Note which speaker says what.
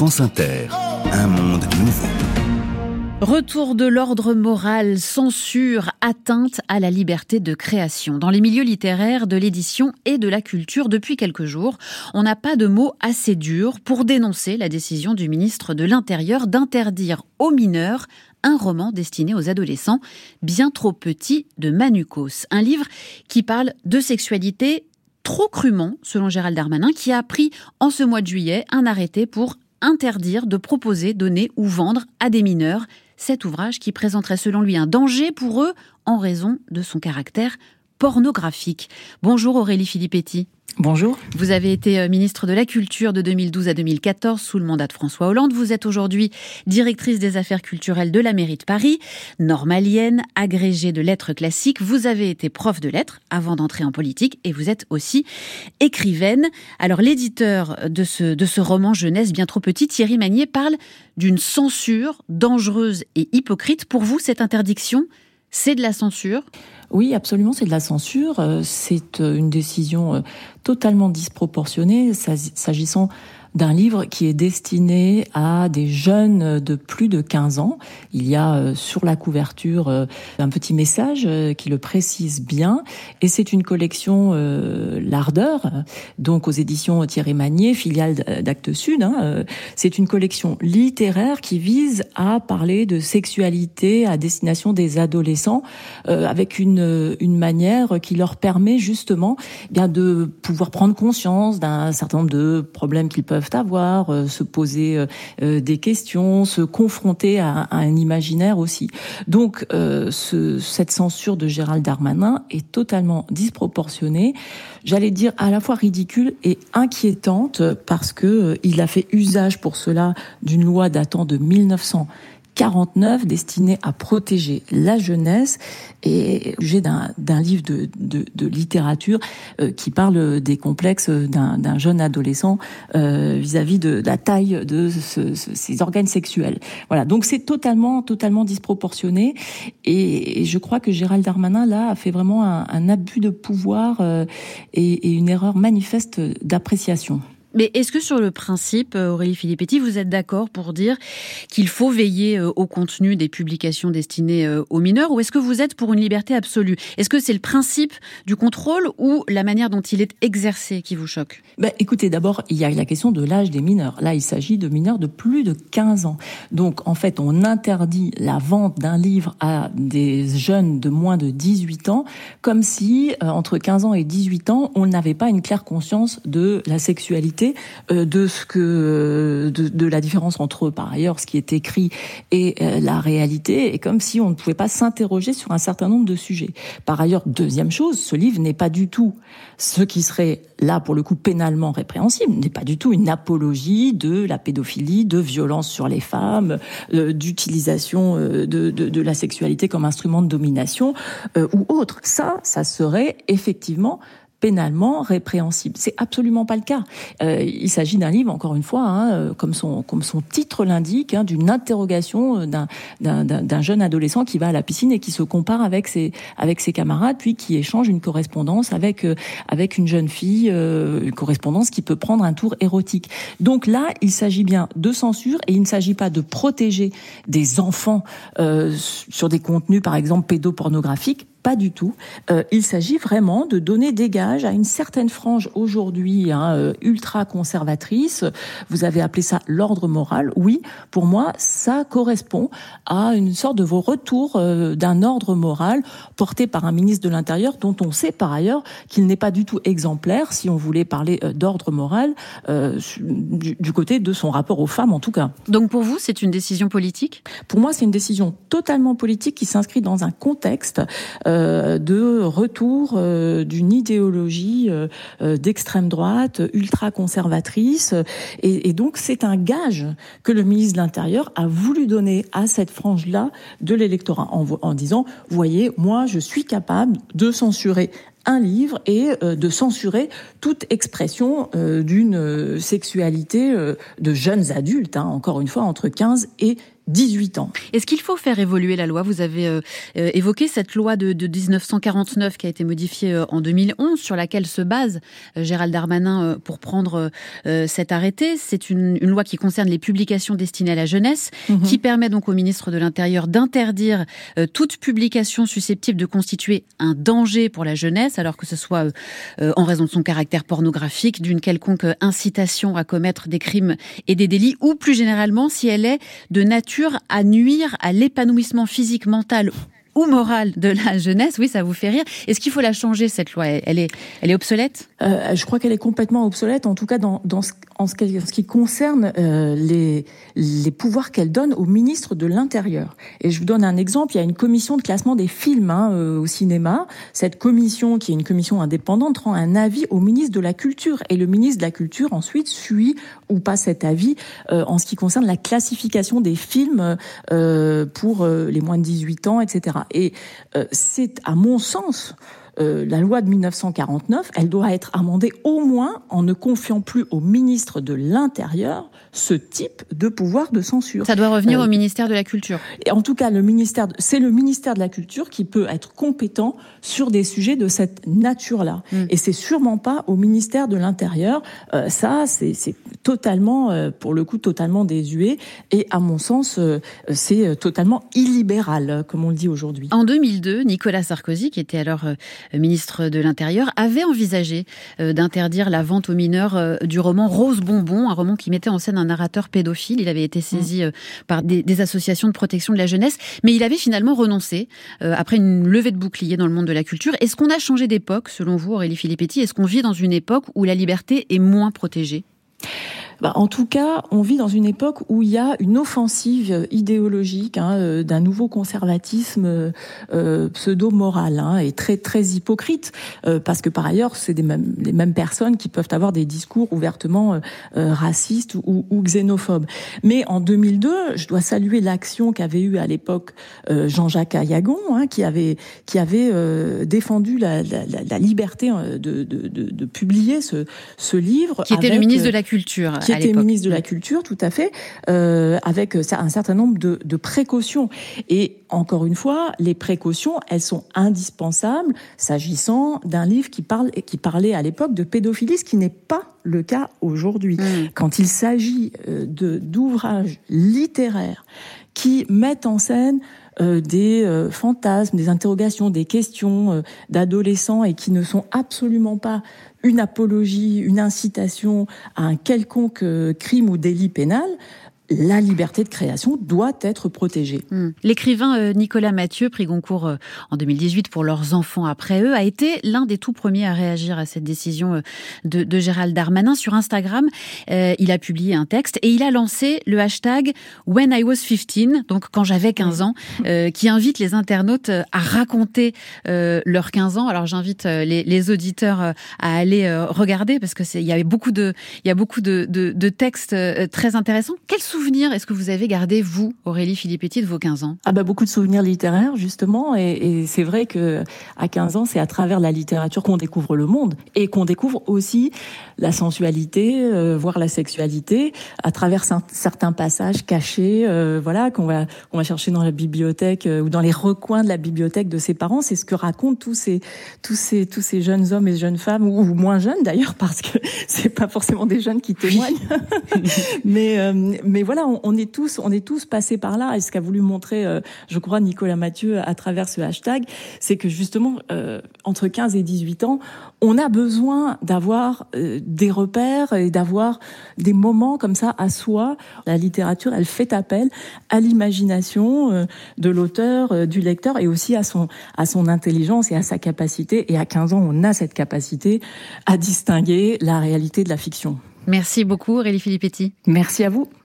Speaker 1: France Inter, un monde nouveau.
Speaker 2: Retour de l'ordre moral, censure, atteinte à la liberté de création. Dans les milieux littéraires, de l'édition et de la culture, depuis quelques jours, on n'a pas de mots assez durs pour dénoncer la décision du ministre de l'Intérieur d'interdire aux mineurs un roman destiné aux adolescents, bien trop petit, de Manukos. Un livre qui parle de sexualité trop crûment, selon Gérald Darmanin, qui a pris en ce mois de juillet un arrêté pour interdire de proposer, donner ou vendre à des mineurs. Cet ouvrage qui présenterait selon lui un danger pour eux en raison de son caractère pornographique. Bonjour Aurélie Filippetti.
Speaker 3: Bonjour.
Speaker 2: Vous avez été euh, ministre de la Culture de 2012 à 2014 sous le mandat de François Hollande. Vous êtes aujourd'hui directrice des affaires culturelles de la mairie de Paris, normalienne, agrégée de lettres classiques. Vous avez été prof de lettres avant d'entrer en politique et vous êtes aussi écrivaine. Alors l'éditeur de ce, de ce roman jeunesse bien trop petit, Thierry Magnier, parle d'une censure dangereuse et hypocrite. Pour vous, cette interdiction, c'est de la censure?
Speaker 3: Oui, absolument, c'est de la censure. Euh, c'est euh, une décision euh, totalement disproportionnée s'agissant d'un livre qui est destiné à des jeunes de plus de 15 ans. Il y a euh, sur la couverture euh, un petit message euh, qui le précise bien et c'est une collection L'Ardeur, donc aux éditions Thierry Magnier, filiale d'Actes Sud. Hein, c'est une collection littéraire qui vise à parler de sexualité à destination des adolescents avec une, une manière qui leur permet justement eh bien de pouvoir prendre conscience d'un certain nombre de problèmes qu'ils peuvent avoir, euh, se poser euh, euh, des questions, se confronter à, un imaginaire aussi. Donc ce, cette censure de Gérald Darmanin est totalement disproportionnée, j'allais dire à la fois ridicule et inquiétante parce que il a fait usage pour cela d'une loi datant de 1900 49 destiné à protéger la jeunesse et j'ai d'un livre de, de, de littérature euh, qui parle des complexes d'un jeune adolescent euh, vis-à-vis de, la taille de ses organes sexuels. Voilà, donc c'est totalement totalement disproportionné et, je crois que Gérald Darmanin là a fait vraiment un, un abus de pouvoir euh, et, et une erreur manifeste d'appréciation.
Speaker 2: Mais est-ce que sur le principe, euh, Aurélie Filippetti, vous êtes d'accord pour dire qu'il faut veiller euh, au contenu des publications destinées euh, aux mineurs ou est-ce que vous êtes pour une liberté absolue? Est-ce que c'est le principe du contrôle ou la manière dont il est exercé qui vous choque?
Speaker 3: Ben, Écoutez, d'abord, il y a la question de l'âge des mineurs. Là, il s'agit de mineurs de plus de 15 ans. Donc, en fait, on interdit la vente d'un livre à des jeunes de moins de 18 ans comme si, entre 15 ans et 18 ans, on n'avait pas une claire conscience de la sexualité euh, de ce que euh, de, la différence entre par ailleurs ce qui est écrit et euh, la réalité, et comme si on ne pouvait pas s'interroger sur un certain nombre de sujets. Par ailleurs, deuxième chose, ce livre n'est pas du tout ce qui serait là pour le coup pénalement répréhensible, n'est pas du tout une apologie de la pédophilie, de violence sur les femmes, d'utilisation de, de, de, la sexualité comme instrument de domination ou autre. Ça, ça serait effectivement pénalement répréhensible. C'est absolument pas le cas. Euh, il s'agit d'un livre, encore une fois, hein, euh, comme son comme son titre l'indique, hein, d'une interrogation euh, d'un d'un jeune adolescent qui va à la piscine et qui se compare avec ses avec ses camarades, puis qui échange une correspondance avec avec une jeune fille, une correspondance qui peut prendre un tour érotique. Donc là, il s'agit bien de censure et il ne s'agit pas de protéger des enfants sur des contenus, par exemple pédopornographiques, pas du tout. Euh, il s'agit vraiment de donner des gages à une certaine frange aujourd'hui hein, euh, ultra conservatrice. Vous avez appelé ça l'ordre moral. Oui, pour moi, ça correspond à une sorte de vos retours euh, d'un ordre moral porté par un ministre de l'Intérieur dont on sait par ailleurs qu'il n'est pas du tout exemplaire, si on voulait parler d'ordre moral, du, du, côté de son rapport aux femmes en tout cas.
Speaker 2: Donc pour vous, c'est une décision politique?
Speaker 3: Pour moi, c'est une décision totalement politique qui s'inscrit dans un contexte euh, de retour euh, d'une idéologie euh, d'extrême droite, ultra conservatrice. Et, donc c'est un gage que le ministre de l'Intérieur a voulu donner à cette frange-là de l'électorat en, en disant, voyez, moi je suis capable de censurer un livre et de censurer toute expression d'une sexualité de jeunes adultes, hein, encore une fois entre 15 et 18 ans.
Speaker 2: Est-ce qu'il faut faire évoluer la loi? Vous avez euh, euh, évoqué cette loi de, 1949 qui a été modifiée euh, en 2011, sur laquelle se base Gérald Darmanin pour prendre cet arrêté. C'est une, loi qui concerne les publications destinées à la jeunesse, mhm. qui permet donc au ministre de l'Intérieur d'interdire toute publication susceptible de constituer un danger pour la jeunesse, alors que ce soit en raison de son caractère pornographique, d'une quelconque incitation à commettre des crimes et des délits, ou plus généralement si elle est de nature à nuire à l'épanouissement physique, mental ou moral de la jeunesse. Oui, ça vous fait rire. Est-ce qu'il faut la changer, cette loi? Elle est, elle est obsolète?
Speaker 3: Euh, Je crois qu'elle est complètement obsolète, en tout cas dans, dans ce, en ce qui, concerne euh, les, les pouvoirs qu'elle donne au ministre de l'Intérieur. Et je vous donne un exemple. Il y a une commission de classement des films hein, euh, au cinéma. Cette commission, qui est une commission indépendante, rend un avis au ministre de la Culture. Et le ministre de la Culture, ensuite, suit ou pas cet avis en ce qui concerne la classification des films pour les moins de 18 ans, etc. Et euh, c'est, à mon sens, euh, la loi de 1949, elle doit être amendée au moins en ne confiant plus au ministre de l'Intérieur ce type de pouvoir de censure.
Speaker 2: Ça doit revenir euh, au ministère de la Culture.
Speaker 3: Et en tout cas, le ministère, c'est le ministère de la Culture qui peut être compétent sur des sujets de cette nature-là. Mm. Et c'est sûrement pas au ministère de l'Intérieur. Euh, ça, c'est totalement, pour le coup, totalement désuet. Et à mon sens, c'est totalement illibéral, comme on le dit aujourd'hui.
Speaker 2: En 2002, Nicolas Sarkozy, qui était alors ministre de l'Intérieur, avait envisagé euh, d'interdire la vente aux mineurs euh, du roman Rose Bonbon, un roman qui mettait en scène un narrateur pédophile. Il avait été saisi euh, par des, associations de protection de la jeunesse, mais il avait finalement renoncé après une levée de bouclier dans le monde de la culture. Est-ce qu'on a changé d'époque, selon vous, Aurélie Filippetti? Est-ce qu'on vit dans une époque où la liberté est moins protégée?
Speaker 3: Bah, en tout cas, on vit dans une époque où il y a une offensive idéologique hein, euh, d'un nouveau conservatisme euh, pseudo-moral hein, et très très hypocrite, euh, parce que par ailleurs, c'est des mêmes, les mêmes personnes qui peuvent avoir des discours ouvertement racistes ou, ou, xénophobes. Mais en 2002, je dois saluer l'action qu'avait eu à l'époque Jean-Jacques Ayagon, hein, qui avait qui avait défendu la, la, la liberté de, de, de, de, publier ce, ce livre.
Speaker 2: Qui était le ministre de la Culture
Speaker 3: qui était ministre de la Culture, tout à fait, euh, avec un certain nombre de, de, précautions. Et encore une fois, les précautions, elles sont indispensables s'agissant d'un livre qui parle qui parlait à l'époque de pédophilie, ce qui n'est pas le cas aujourd'hui. Mmh. Quand il s'agit euh, de d'ouvrages littéraires qui mettent en scène euh, des euh, fantasmes, des interrogations, des questions euh, d'adolescents et qui ne sont absolument pas une apologie, une incitation à un quelconque crime ou délit pénal, la liberté de création doit être protégée.
Speaker 2: Hmm. L'écrivain euh, Nicolas Mathieu, pris Goncourt euh, en 2018 pour leurs enfants après eux, a été l'un des tout premiers à réagir à cette décision euh, de, Gérald Darmanin. Sur Instagram, il a publié un texte et il a lancé le hashtag When I was 15, donc quand j'avais 15 ans, qui invite les internautes à raconter leurs 15 ans. Alors j'invite les, auditeurs à aller regarder parce que il y avait beaucoup de il y a beaucoup de, de textes très intéressants. Souvenirs est-ce que vous avez gardé, vous, Aurélie Filippetti, de vos 15 ans?
Speaker 3: Ah bah beaucoup de souvenirs littéraires, justement. Et, et c'est vrai que à 15 ans, c'est à travers la littérature qu'on découvre le monde et qu'on découvre aussi la sensualité, euh, voire la sexualité, à travers certains passages cachés, euh, voilà, qu'on va on va chercher dans la bibliothèque euh, ou dans les recoins de la bibliothèque de ses parents. C'est ce que racontent tous ces tous ces tous ces jeunes hommes et jeunes femmes ou, moins jeunes d'ailleurs, parce que c'est pas forcément des jeunes qui témoignent, mais mais voilà, on, est tous, on est tous passés par là. Et ce qu'a voulu montrer, euh, je crois, Nicolas Mathieu à travers ce hashtag, c'est que justement, euh, entre 15 et 18 ans, on a besoin d'avoir euh, des repères et d'avoir des moments comme ça à soi. La littérature, elle fait appel à l'imagination de l'auteur, du lecteur, et aussi à son à son intelligence et à sa capacité. Et à 15 ans, on a cette capacité à distinguer la réalité de la fiction.
Speaker 2: Merci beaucoup, Aurélie Filippetti.
Speaker 3: Merci à vous.